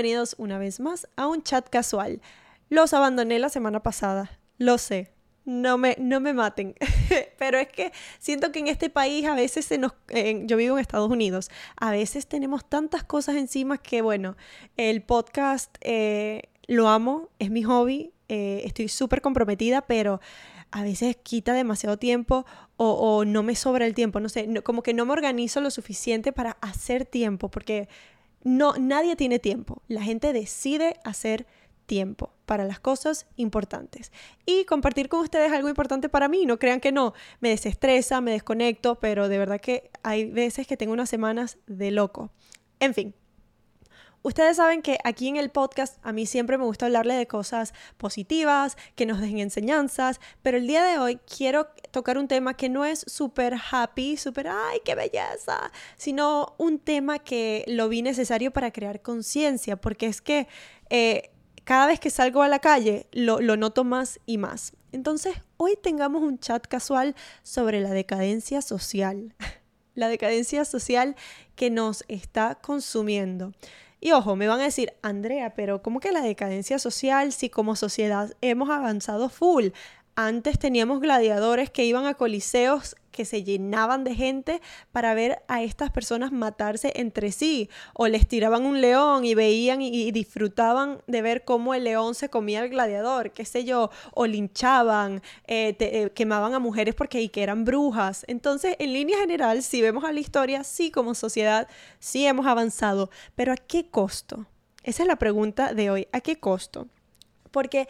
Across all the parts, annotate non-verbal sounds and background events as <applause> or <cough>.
bienvenidos una vez más a un chat casual. Los abandoné la semana pasada, lo sé, no me, no me maten, <laughs> pero es que siento que en este país a veces se nos, yo vivo en Estados Unidos, a veces tenemos tantas cosas encima que bueno, el podcast eh, lo amo, es mi hobby, eh, estoy súper comprometida, pero a veces quita demasiado tiempo o, no me sobra el tiempo, no sé, como que no me organizo lo suficiente para hacer tiempo, porque no, nadie tiene tiempo. La gente decide hacer tiempo para las cosas importantes. Y compartir con ustedes algo importante para mí. No crean que no. Me desestresa, me desconecto, pero de verdad que hay veces que tengo unas semanas de loco. En fin, Ustedes saben que aquí en el podcast a mí siempre me gusta hablarle de cosas positivas, que nos dejen enseñanzas, pero el día de hoy quiero tocar un tema que no es súper happy, súper, ay, qué belleza, sino un tema que lo vi necesario para crear conciencia, porque es que eh, cada vez que salgo a la calle lo, lo noto más y más. Entonces, hoy tengamos un chat casual sobre la decadencia social. <laughs> la decadencia social que nos está consumiendo. Y ojo, me van a decir, Andrea, pero ¿cómo que la decadencia social si como sociedad hemos avanzado full? Antes teníamos gladiadores que iban a coliseos que se llenaban de gente para ver a estas personas matarse entre sí, o les tiraban un león y veían y, disfrutaban de ver cómo el león se comía al gladiador, qué sé yo, o linchaban, eh, eh, quemaban a mujeres porque que eran brujas. Entonces, en línea general, si vemos a la historia, sí como sociedad, sí hemos avanzado, pero ¿a qué costo? Esa es la pregunta de hoy, ¿a qué costo? Porque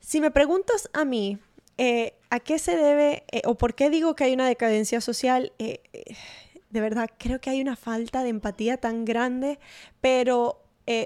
si me preguntas a mí, eh, ¿a qué se debe eh, o por qué digo que hay una decadencia social? Eh, de verdad, creo que hay una falta de empatía tan grande, pero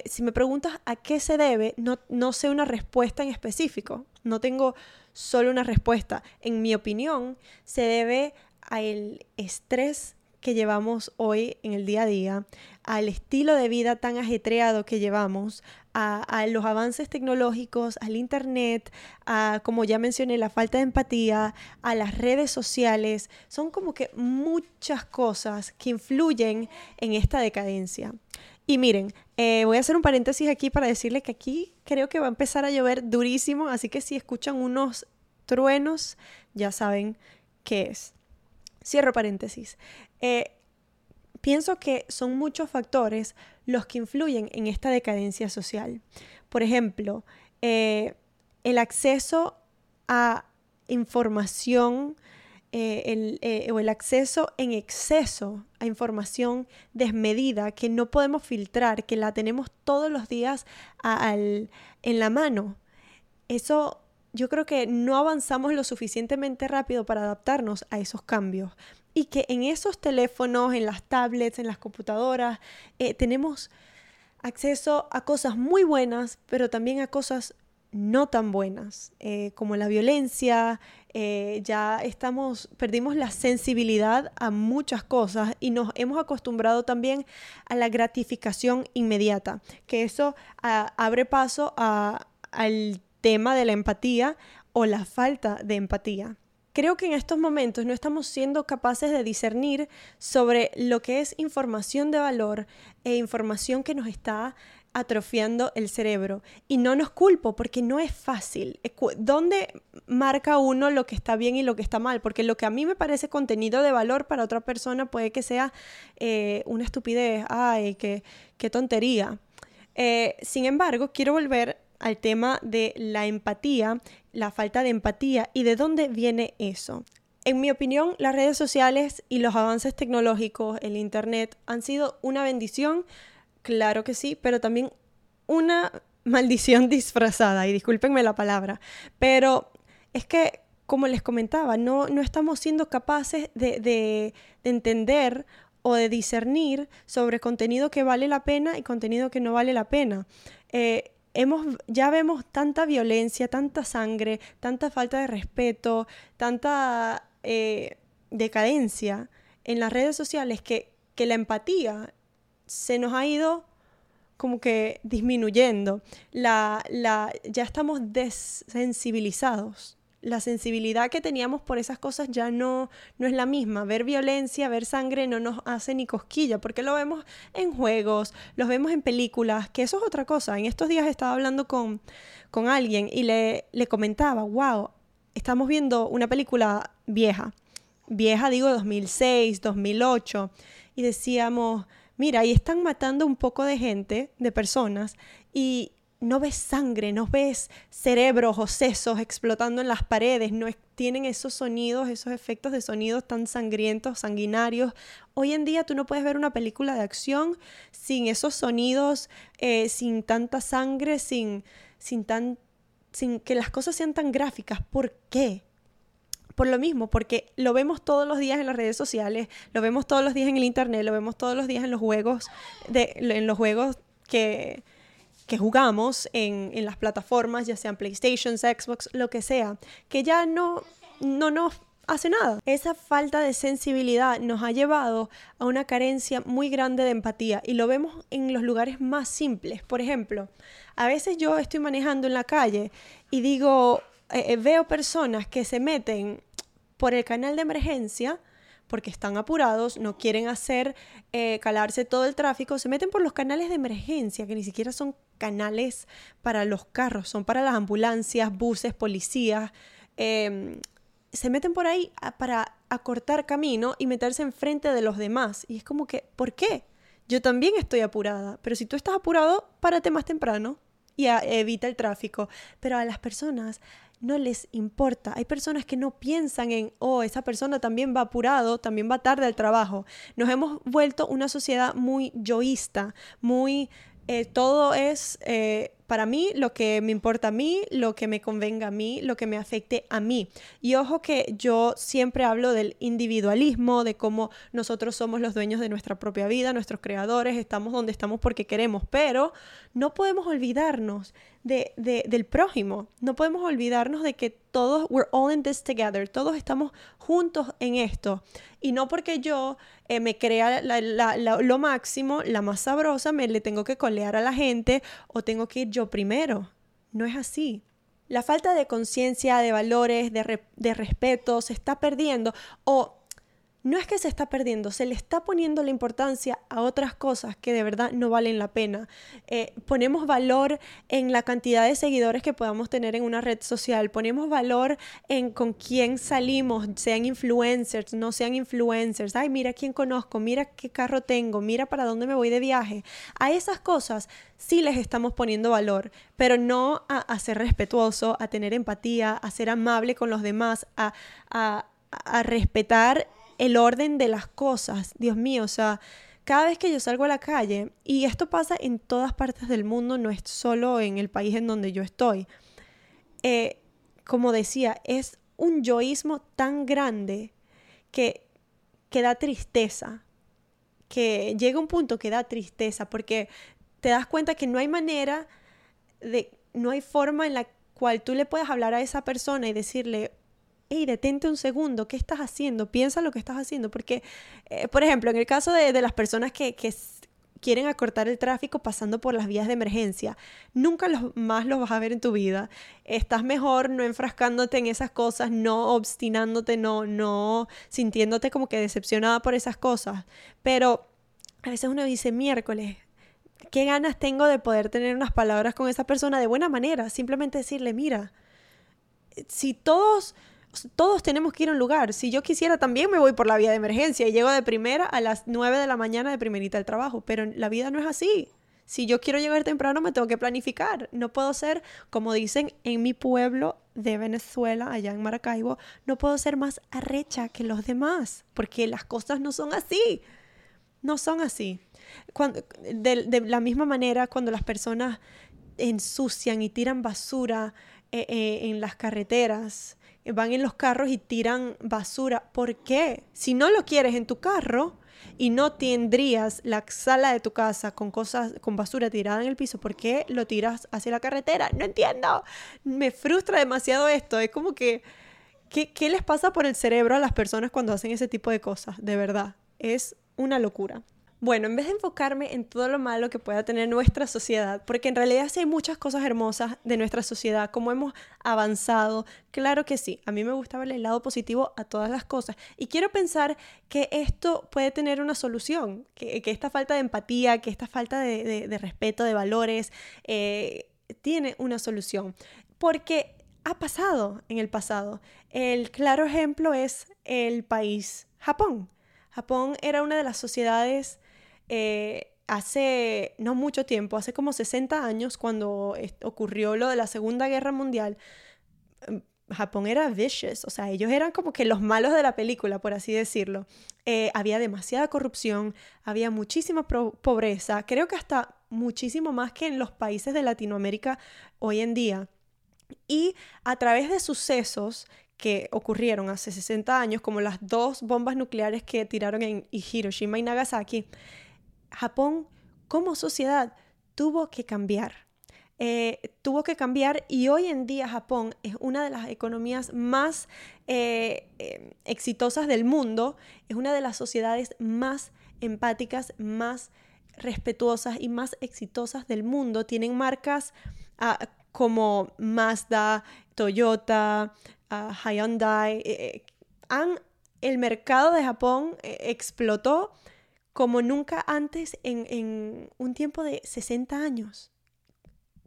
si me preguntas a qué se debe, no, no sé una respuesta en específico, no tengo solo una respuesta. En mi opinión, se debe al estrés que llevamos hoy en el día a día, al estilo de vida tan ajetreado que llevamos, a, los avances tecnológicos, al Internet, a, como ya mencioné, la falta de empatía, a las redes sociales. Son como que muchas cosas que influyen en esta decadencia. Y miren, eh, voy a hacer un paréntesis aquí para decirles que aquí creo que va a empezar a llover durísimo, así que si escuchan unos truenos, ya saben qué es. Cierro paréntesis. Eh, pienso que son muchos factores los que influyen en esta decadencia social. Por ejemplo, eh, el acceso a información eh, o el acceso en exceso a información desmedida que no podemos filtar, que la tenemos todos los días en la mano. Eso yo creo que no avanzamos lo suficientemente rápido para adaptarnos a esos cambios y que en esos teléfonos, en las tablets, en las computadoras, eh, tenemos acceso a cosas muy buenas, pero también a cosas no tan buenas, eh, como la violencia, eh, ya estamos, perdimos la sensibilidad a muchas cosas y nos hemos acostumbrado también a la gratificación inmediata, que eso abre paso al tema de la empatía o la falta de empatía. Creo que en estos momentos no estamos siendo capaces de discernir sobre lo que es información de valor e información que nos está atrofiando el cerebro. Y no nos culpo porque no es fácil. ¿Dónde marca uno lo que está bien y lo que está mal? Porque lo que a mí me parece contenido de valor para otra persona puede que sea eh, una estupidez. Ay, qué, qué tontería. Eh, sin embargo, quiero volver al tema de la empatía, la falta de empatía y de dónde viene eso. En mi opinión, las redes sociales y los avances tecnológicos, el Internet, han sido una bendición, claro que sí, pero también una <laughs> maldición disfrazada, y discúlpenme la palabra, pero es que, como les comentaba, no, no estamos siendo capaces de, de, entender o de discernir sobre contenido que vale la pena y contenido que no vale la pena. Eh, ya vemos tanta violencia, tanta sangre, tanta falta de respeto, tanta eh, decadencia en las redes sociales que, que la empatía se nos ha ido como que disminuyendo. La, la, ya estamos desensibilizados La sensibilidad que teníamos por esas cosas ya no, no es la misma. Ver violencia, ver sangre no nos hace ni cosquilla, porque lo vemos en juegos, los vemos en películas, que eso es otra cosa. En estos días estaba hablando con, con alguien y le, le comentaba, wow, estamos viendo una película vieja, vieja digo 2006, 2008, y decíamos, mira, ahí están matando un poco de gente, de personas, y no ves sangre, no ves cerebros o sesos explotando en las paredes, no tienen esos sonidos, esos efectos de sonidos tan sangrientos, sanguinarios. Hoy en día tú no puedes ver una película de acción sin esos sonidos, eh, sin tanta sangre, sin, sin, tan, sin que las cosas sean tan gráficas. ¿Por qué? Por lo mismo, porque lo vemos todos los días en las redes sociales, lo vemos todos los días en el internet, lo vemos todos los días en los juegos, de, en los juegos que, que jugamos en, en, las plataformas, ya sean PlayStation, Xbox, lo que sea, que ya no, no nos hace nada. Esa falta de sensibilidad nos ha llevado a una carencia muy grande de empatía y lo vemos en los lugares más simples. Por ejemplo, a veces yo estoy manejando en la calle y digo, eh, eh, veo personas que se meten por el canal de emergencia porque están apurados, no quieren hacer eh, calarse todo el tráfico, se meten por los canales de emergencia, que ni siquiera son canales para los carros, son para las ambulancias, buses, policías. Em, se meten por ahí para acortar camino y meterse enfrente de los demás. Y es como que, ¿por qué? Yo también estoy apurada, pero si tú estás apurado, párate más temprano y evita el tráfico. Pero a las personas no les importa. Hay personas que no piensan en, oh, esa persona también va apurado, también va tarde al trabajo. Nos hemos vuelto una sociedad muy yoísta, muy, eh, todo es eh, para mí lo que me importa a mí, lo que me convenga a mí, lo que me afecte a mí. Y ojo que yo siempre hablo del individualismo, de cómo nosotros somos los dueños de nuestra propia vida, nuestros creadores, estamos donde estamos porque queremos, pero no podemos olvidarnos de, del prójimo, no podemos olvidarnos de que todos, we're all in this together, todos estamos juntos en esto. Y no porque yo eh, me crea lo máximo, la más sabrosa, me le tengo que colear a la gente o tengo que ir yo primero. No es así. La falta de conciencia, de valores, de, de respeto se está perdiendo o no es que se está perdiendo, se le está poniendo la importancia a otras cosas que de verdad no valen la pena. Eh, ponemos valor en la cantidad de seguidores que podamos tener en una red social, ponemos valor en con quién salimos, sean influencers, no sean influencers. Ay, mira quién conozco, mira qué carro tengo, mira para dónde me voy de viaje. A esas cosas sí les estamos poniendo valor, pero no a, ser respetuoso, a tener empatía, a ser amable con los demás, a, a, a respetar el orden de las cosas. Dios mío, o sea, cada vez que yo salgo a la calle, y esto pasa en todas partes del mundo, no es solo en el país en donde yo estoy, eh, como decía, es un yoísmo tan grande que, que da tristeza, que llega un punto que da tristeza, porque te das cuenta que no hay manera de, no hay forma en la cual tú le puedas hablar a esa persona y decirle, hey, detente un segundo, ¿qué estás haciendo? Piensa lo que estás haciendo, porque, eh, por ejemplo, en el caso de, las personas que, quieren acortar el tráfico pasando por las vías de emergencia. Nunca los, más los vas a ver en tu vida. Estás mejor no enfrascándote en esas cosas, no obstinándote, no, no sintiéndote como que decepcionada por esas cosas. Pero a veces uno dice miércoles. ¿Qué ganas tengo de poder tener unas palabras con esa persona de buena manera? Simplemente decirle, mira, si todos todos tenemos que ir a un lugar. Si yo quisiera, también me voy por la vía de emergencia y llego de primera a las 9 de la mañana de primerita al trabajo. Pero la vida no es así. Si yo quiero llegar temprano, me tengo que planificar. No puedo ser, como dicen en mi pueblo de Venezuela, allá en Maracaibo, no puedo ser más arrecha que los demás, porque las cosas no son así. No son así. De, la misma manera, cuando las personas ensucian y tiran basura eh, eh, en las carreteras, van en los carros y tiran basura. ¿Por qué? Si no lo quieres en tu carro y no tendrías la sala de tu casa con cosas, con basura tirada en el piso, ¿por qué lo tiras hacia la carretera? No entiendo. Me frustra demasiado esto. Es como que, ¿qué, qué les pasa por el cerebro a las personas cuando hacen ese tipo de cosas? De verdad. Es una locura. Bueno, en vez de enfocarme en todo lo malo que pueda tener nuestra sociedad, porque en realidad sí hay muchas cosas hermosas de nuestra sociedad, como hemos avanzado, claro que sí, a mí me gusta ver el lado positivo a todas las cosas. Y quiero pensar que esto puede tener una solución, que, esta falta de empatía, que esta falta de, respeto, de valores, eh, tiene una solución. Porque ha pasado en el pasado. El claro ejemplo es el país Japón. Japón era una de las sociedades eh, hace no mucho tiempo, hace como 60 años, cuando ocurrió lo de la Segunda Guerra Mundial, em, Japón era vicious, o sea, ellos eran como que los malos de la película, por así decirlo. Eh, había demasiada corrupción, había muchísima pobreza, creo que hasta muchísimo más que en los países de Latinoamérica hoy en día. Y a través de sucesos que ocurrieron hace 60 años, como las dos bombas nucleares que tiraron en Hiroshima y Nagasaki, Japón como sociedad tuvo que cambiar. Eh, tuvo que cambiar y hoy en día Japón es una de las economías más eh, eh, exitosas del mundo, es una de las sociedades más empáticas, más respetuosas y más exitosas del mundo. Tienen marcas ah, como Mazda, Toyota, uh, Hyundai. han, el mercado de Japón explotó como nunca antes en, un tiempo de 60 años.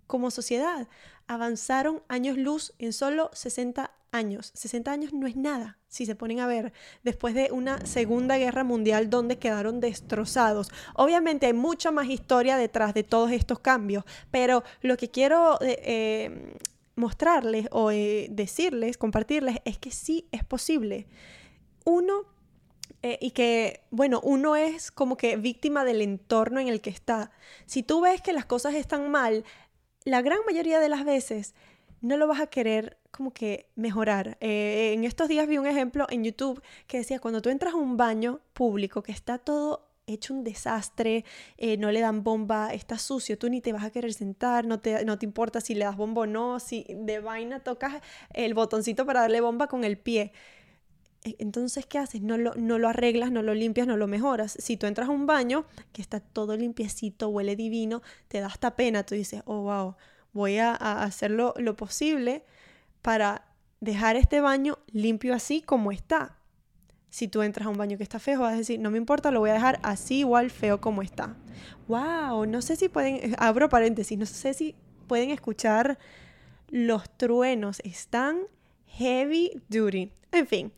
Como sociedad, avanzaron años luz en solo 60 años. 60 años no es nada, si se ponen a ver, después de una Segunda Guerra Mundial donde quedaron destrozados. Obviamente hay mucha más historia detrás de todos estos cambios, pero lo que quiero eh, eh, mostrarles o eh, decirles, compartirles, es que sí es posible. Uno eh, y que, bueno, uno es como que víctima del entorno en el que está. Si tú ves que las cosas están mal, la gran mayoría de las veces no lo vas a querer como que mejorar. Eh, en estos días vi un ejemplo en YouTube que decía, cuando tú entras a un baño público que está todo hecho un desastre, eh, no le dan bomba, está sucio, tú ni te vas a querer sentar, no te, no te importa si le das bomba o no, si de vaina tocas el botoncito para darle bomba con el pie. E, entonces, ¿qué haces? No lo, no lo arreglas, no lo limpias, no lo mejoras. Si tú entras a un baño que está todo limpiecito, huele divino, te da hasta pena, tú dices, oh, wow, voy a, a hacer lo, posible para dejar este baño limpio así como está. Si tú entras a un baño que está feo, vas a decir, no me importa, lo voy a dejar así igual feo como está. Wow, no sé si pueden, abro paréntesis, no sé si pueden escuchar los truenos, están heavy duty. En fin,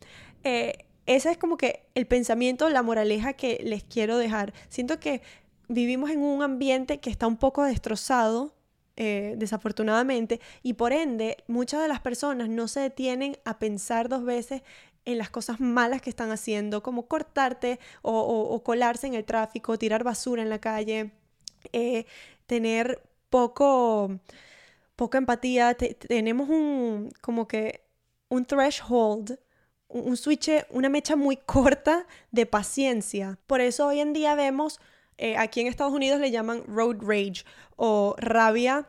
eh, ese es como que el pensamiento, la moraleja que les quiero dejar. Siento que vivimos en un ambiente que está un poco destrozado, eh, desafortunadamente, y por ende muchas de las personas no se detienen a pensar dos veces en las cosas malas que están haciendo, como cortarte o, colarse en el tráfico, tirar basura en la calle, eh, tener poco, poca empatía. tenemos un, como que, un threshold un switch, una mecha muy corta de paciencia. Por eso hoy en día vemos, eh, aquí en Estados Unidos le llaman road rage o rabia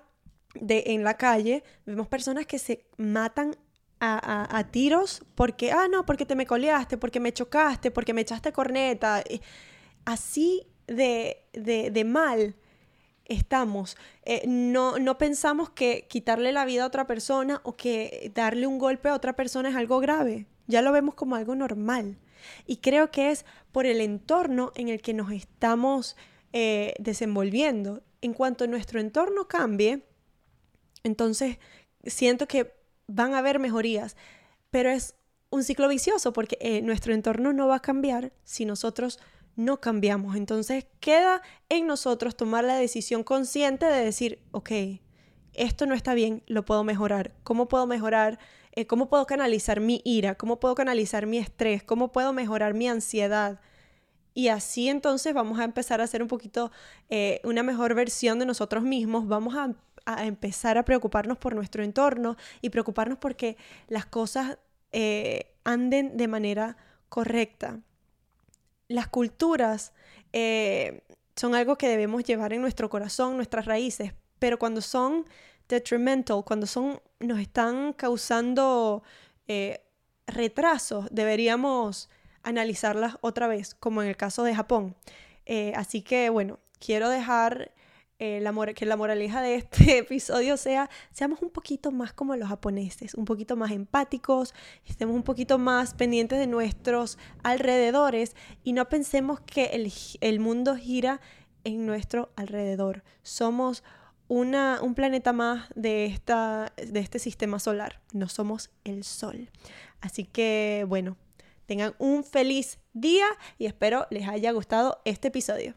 de, en la calle. Vemos personas que se matan a, tiros porque, ah, no, porque te me coleaste, porque me chocaste, porque me echaste corneta. Así de, de, mal estamos. Eh, no, no pensamos que quitarle la vida a otra persona o que darle un golpe a otra persona es algo grave. Ya lo vemos como algo normal. Y creo que es por el entorno en el que nos estamos eh, desenvolviendo. En cuanto nuestro entorno cambie, entonces siento que van a haber mejorías, pero es un ciclo vicioso porque eh, nuestro entorno no va a cambiar si nosotros no cambiamos. Entonces queda en nosotros tomar la decisión consciente de decir, ok, esto no está bien, lo puedo mejorar. ¿Cómo puedo mejorar eh, cómo puedo canalizar mi ira, cómo puedo canalizar mi estrés, cómo puedo mejorar mi ansiedad. Y así entonces vamos a empezar a hacer un poquito eh, una mejor versión de nosotros mismos, vamos a, empezar a preocuparnos por nuestro entorno y preocuparnos porque las cosas eh, anden de manera correcta. Las culturas son algo que debemos llevar en nuestro corazón, nuestras raíces, pero cuando son detrimental, cuando son, nos están causando eh, retrasos, deberíamos analizarlas otra vez, como en el caso de Japón. Eh, así que bueno, quiero dejar eh, la que la moraleja de este <laughs> episodio sea, seamos un poquito más como los japoneses, un poquito más empáticos, estemos un poquito más pendientes de nuestros alrededores y no pensemos que el, el mundo gira en nuestro alrededor. Somos una, un planeta más de, esta, de este sistema solar, no somos el Sol. Así que bueno, tengan un feliz día y espero les haya gustado este episodio.